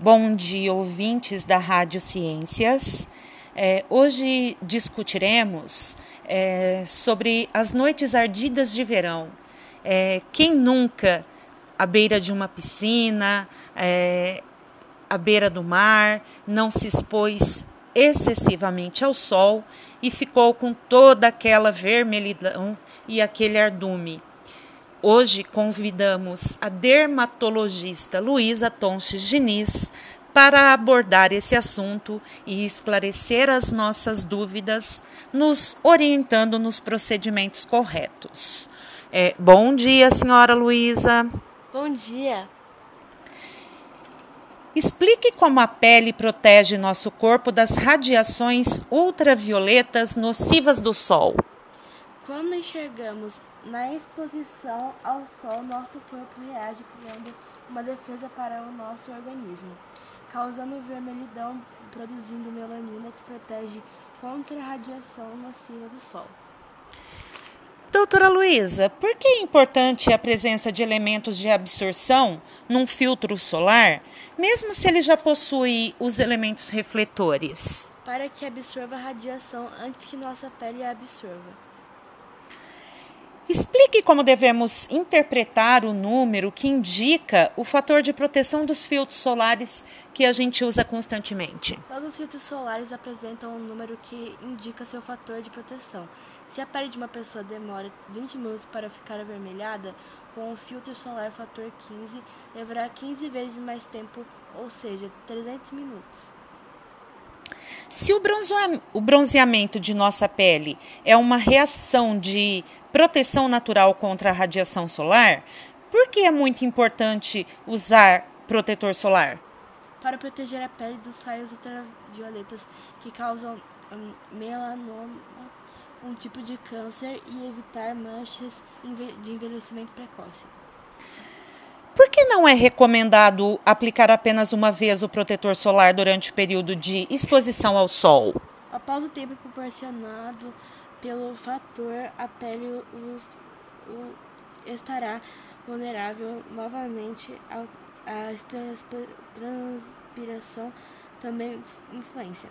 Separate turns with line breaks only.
Bom dia, ouvintes da Rádio Ciências. É, hoje discutiremos é, sobre as noites ardidas de verão. É, quem nunca, à beira de uma piscina, é, à beira do mar, não se expôs excessivamente ao sol e ficou com toda aquela vermelhidão e aquele ardume? Hoje convidamos a dermatologista Luísa Tonches Diniz para abordar esse assunto e esclarecer as nossas dúvidas, nos orientando nos procedimentos corretos. É, bom dia, senhora Luísa.
Bom dia.
Explique como a pele protege nosso corpo das radiações ultravioletas nocivas do sol.
Quando enxergamos na exposição ao sol, nosso corpo reage criando uma defesa para o nosso organismo, causando vermelhidão, produzindo melanina que protege contra a radiação nociva do sol.
Doutora Luísa, por que é importante a presença de elementos de absorção num filtro solar, mesmo se ele já possui os elementos refletores?
Para que absorva a radiação antes que nossa pele a absorva.
Explique como devemos interpretar o número que indica o fator de proteção dos filtros solares que a gente usa constantemente.
Todos os filtros solares apresentam um número que indica seu fator de proteção. Se a pele de uma pessoa demora 20 minutos para ficar avermelhada, com o filtro solar fator 15, levará 15 vezes mais tempo, ou seja, 300 minutos.
Se o bronzeamento de nossa pele é uma reação de proteção natural contra a radiação solar, por que é muito importante usar protetor solar?
Para proteger a pele dos raios ultravioletas que causam um, melanoma, um tipo de câncer, e evitar manchas de envelhecimento precoce.
Por que não é recomendado aplicar apenas uma vez o protetor solar durante o período de exposição ao sol?
Após o tempo proporcionado pelo fator, a pele os, o, estará vulnerável novamente à transpiração também influência.